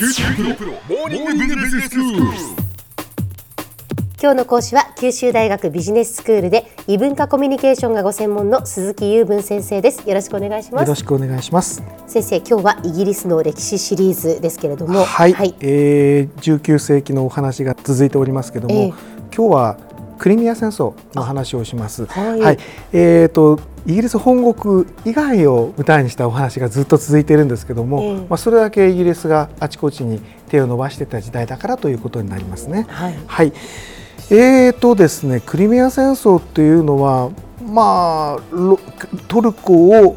九州大学モーニングビジネススクール。今日の講師は九州大学ビジネススクールで異文化コミュニケーションがご専門の鈴木雄文先生です。よろしくお願いします。よろしくお願いします。先生今日はイギリスの歴史シリーズですけれども。はい、はい、えー、19世紀のお話が続いておりますけども、ええ。今日はクリミア戦争の話をします。はいえーとイギリス本国以外を舞台にしたお話がずっと続いているんですけども、ええまあそれだけイギリスがあちこちに手を伸ばしていた時代だからということになりますね。はいはい。えーとですね、クリミア戦争っていうのは、まあ、ロトルコを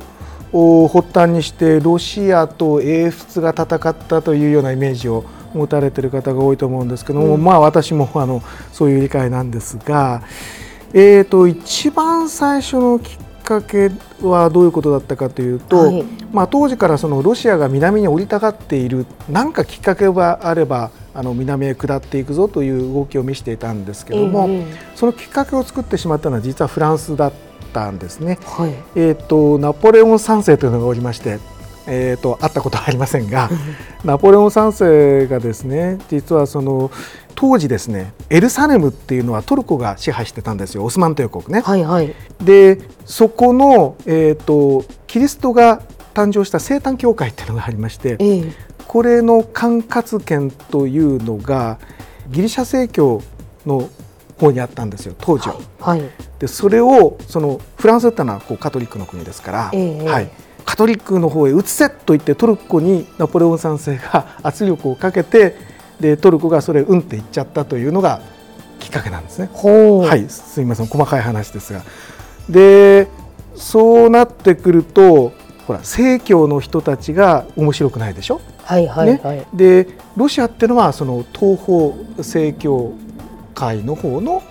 お発端にしてロシアと英仏が戦ったというようなイメージを持たれている方が多いと思うんですけども、まあ私もあのそういう理解なんですが、えーと一番最初のきっかけはどういうことだったかというと、はい。まあ、当時からそのロシアが南に降りたがっている何かきっかけがあればあの南へ下っていくぞという動きを見せていたんですけども、ええそのきっかけを作ってしまったのは実はフランスだったんですね。はい。えー、とナポレオン3世というのがおりまして、えー、と会ったことはありませんがナポレオン3世がですね実はその当時ですねエルサレムっていうのはトルコが支配してたんですよ。オスマン帝国ね。はいはい。でそこの、えー、とキリストが誕生した生誕教会っていうのがありましてええ。これの管轄権というのがギリシャ正教の方にあったんですよ当時は。はい。でそれをそのフランスってのはこうカトリックの国ですから、ええはい、カトリックの方へ移せと言ってトルコにナポレオン3世が 圧力をかけてでトルコがそれうんって言っちゃったというのがきっかけなんですね。はい、すみません。細かい話ですが。でそうなってくるとほら正教の人たちが面白くないでしょ？はいはいはい、ね、でロシアっていうのはその東方正教会の方の、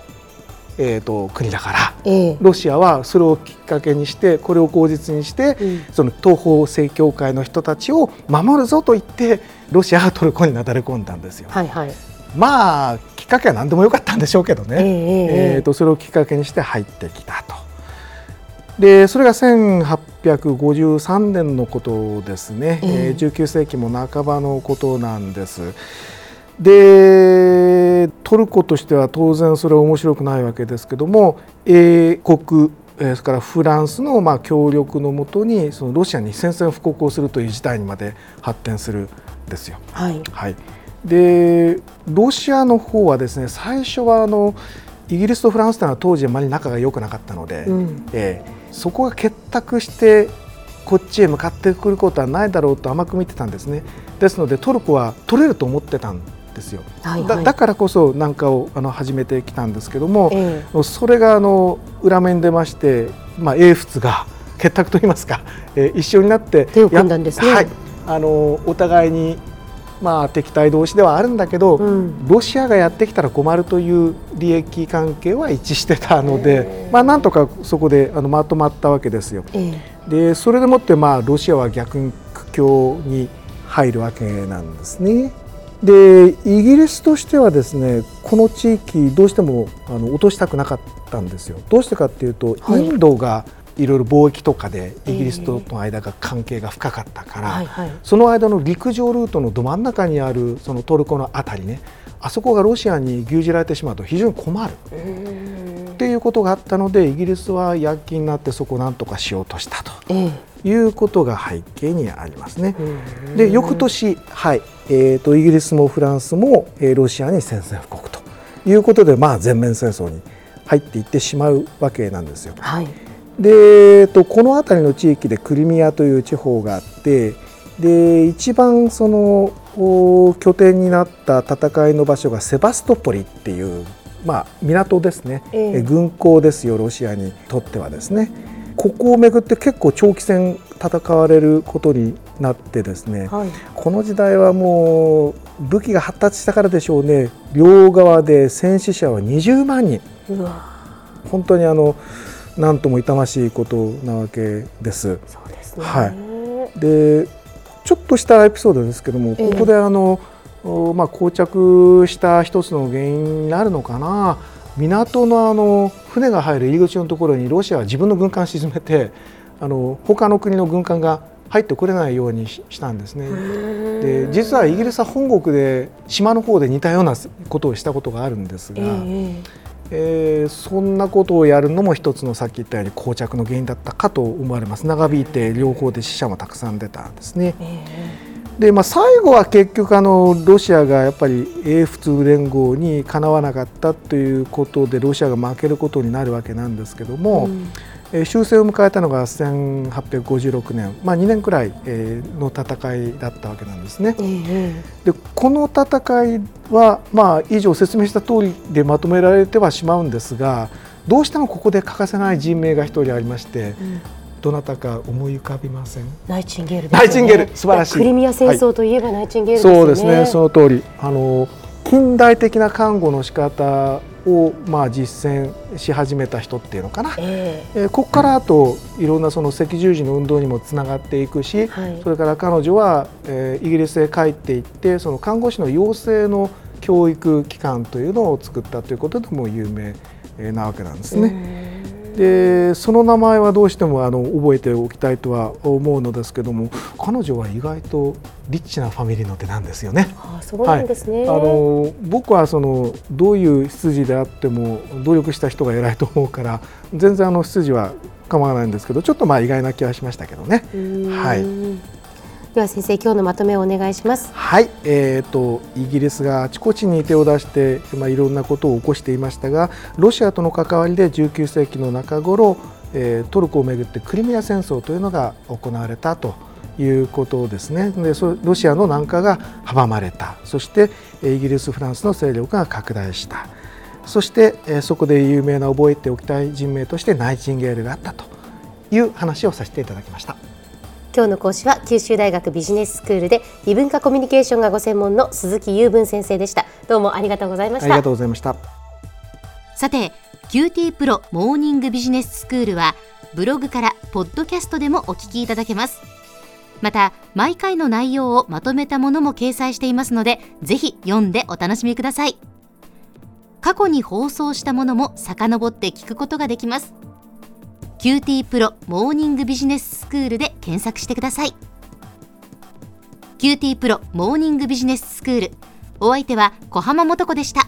えー、と国だから。ええ。ロシアはそれをきっかけにしてこれを口実にして、うん。その東方正教会の人たちを守るぞと言ってロシアがトルコになだれ込んだんですよ。はいはい。まあきっかけは何でもよかったんでしょうけどね、えええええーとそれをきっかけにして入ってきたと。でそれが1853年のことですね、ええ。えー19世紀も半ばのことなんです。でトルコとしては当然それは面白くないわけですけども英国えーそれからフランスのまあ協力のもとにそのロシアに宣戦布告をするという事態にまで発展するんですよ。はい。はい、でロシアの方はですね最初はあのイギリスとフランスというのは当時あまり仲が良くなかったので、うん。えーそこが結託してこっちへ向かってくることはないだろうと甘く見てたんですね。ですのでトルコは取れると思ってたんですよ、はいはい。だだからこそなんかをあの始めてきたんですけども、えそれがあの裏面に出まして、まあ、英仏が結託といいますか、えー一緒になって手を組んだんですね。やはい、あのお互いに、まあ、敵対同士ではあるんだけど、うん。ロシアがやってきたら困るという利益関係は一致してたのへでー、まあ、なんとかそこであのまとまったわけですよ。ええ。でそれでもって、まあ、ロシアは逆に苦境に入るわけなんですね。でイギリスとしてはですねこの地域どうしてもあの落としたくなかったんですよ。どうしてかっていうと、はい。インドがいろいろ貿易とかでイギリスとの間が関係が深かったから、はいはい。その間の陸上ルートのど真ん中にあるそのトルコの辺りねあそこがロシアに牛耳られてしまうと非常に困る。うー。んっていうことがあったのでイギリスは躍起になってそこをなんとかしようとしたと。ええいうことが背景にありますね。うんで翌年、はい。えー、とイギリスもフランスも、えーロシアに宣戦布告ということで、まあ、全面戦争に入っていってしまうわけなんですよ。はい。で、えーとこの辺りの地域でクリミアという地方があってで一番そのお拠点になった戦いの場所がセバストポリっていう、まあ、港ですね、ええ。え軍港ですよロシアにとってはですねここをめぐって結構長期戦戦われることになってですねはい。この時代はもう武器が発達したからでしょうね。両側で戦死者は20万人。本当にあの何とも痛ましいことなわけです。そうですね。はい。でちょっとしたエピソードですけども、ええ。ここであの、おまあ、膠着した一つの原因になるのかな港のあの船が入る入り口のところにロシアは自分の軍艦沈めてあの他の国の軍艦が入ってこれないようにしたんですね。で実はイギリスは本国で島の方で似たようなことをしたことがあるんですが、えー、えー、そんなことをやるのも一つのさっき言ったように膠着の原因だったかと思われます長引いて両方で死者もたくさん出たんですね。えーでまあ、最後は結局あのロシアがやっぱり英仏連合にかなわなかったということでロシアが負けることになるわけなんですけども、うん、えー、終戦を迎えたのが1856年、まあ、2年くらい、えー、の戦いだったわけなんですね。うん、でこの戦いは、まあ、以上説明した通りでまとめられてはしまうんですがどうしてもここで欠かせない人名が一人ありまして、うんどなたか思い浮かびません？ナイチンゲール、ね、ナイチンゲール素晴らしい。クリミア戦争といえばナイチンゲール、ねはい、そうですねその通り。あの近代的な看護の仕方をまあ実践し始めた人っていうのかな、えー、えー、ここからあといろんなその赤十字の運動にもつながっていくし、はい、それから彼女は、えー、イギリスへ帰っていってその看護師の養成の教育機関というのを作ったということでも有名なわけなんですね。でその名前はどうしてもあの覚えておきたいとは思うのですけども彼女は意外とリッチなファミリーの手なんですよね。あそうなんですね、はい、あの僕はそのどういう出自であっても努力した人が偉いと思うから全然あの出自は構わないんですけどちょっとまあ意外な気はしましたけどね。はいでは先生今日のまとめをお願いします。はい、えーと、イギリスがあちこちに手を出して、まあ、いろんなことを起こしていましたがロシアとの関わりで19世紀の中頃、えー、トルコをめぐってクリミア戦争というのが行われたということですね。でロシアの南下が阻まれた。そしてイギリスフランスの勢力が拡大した。そしてそこで有名な覚えておきたい人名としてナイチンゲールがあったという話をさせていただきました。今日の講師は九州大学ビジネススクールで異文化コミュニケーションがご専門の鈴木雄文先生でした。どうもありがとうございました。ありがとうございました。さて QT プロモーニングビジネススクールはブログからポッドキャストでもお聞きいただけます。また毎回の内容をまとめたものも掲載していますのでぜひ読んでお楽しみください。過去に放送したものも遡って聞くことができます。QT プロモーニングビジネススクールで検索してください。QT プロモーニングビジネススクール。お相手は小浜もとこでした。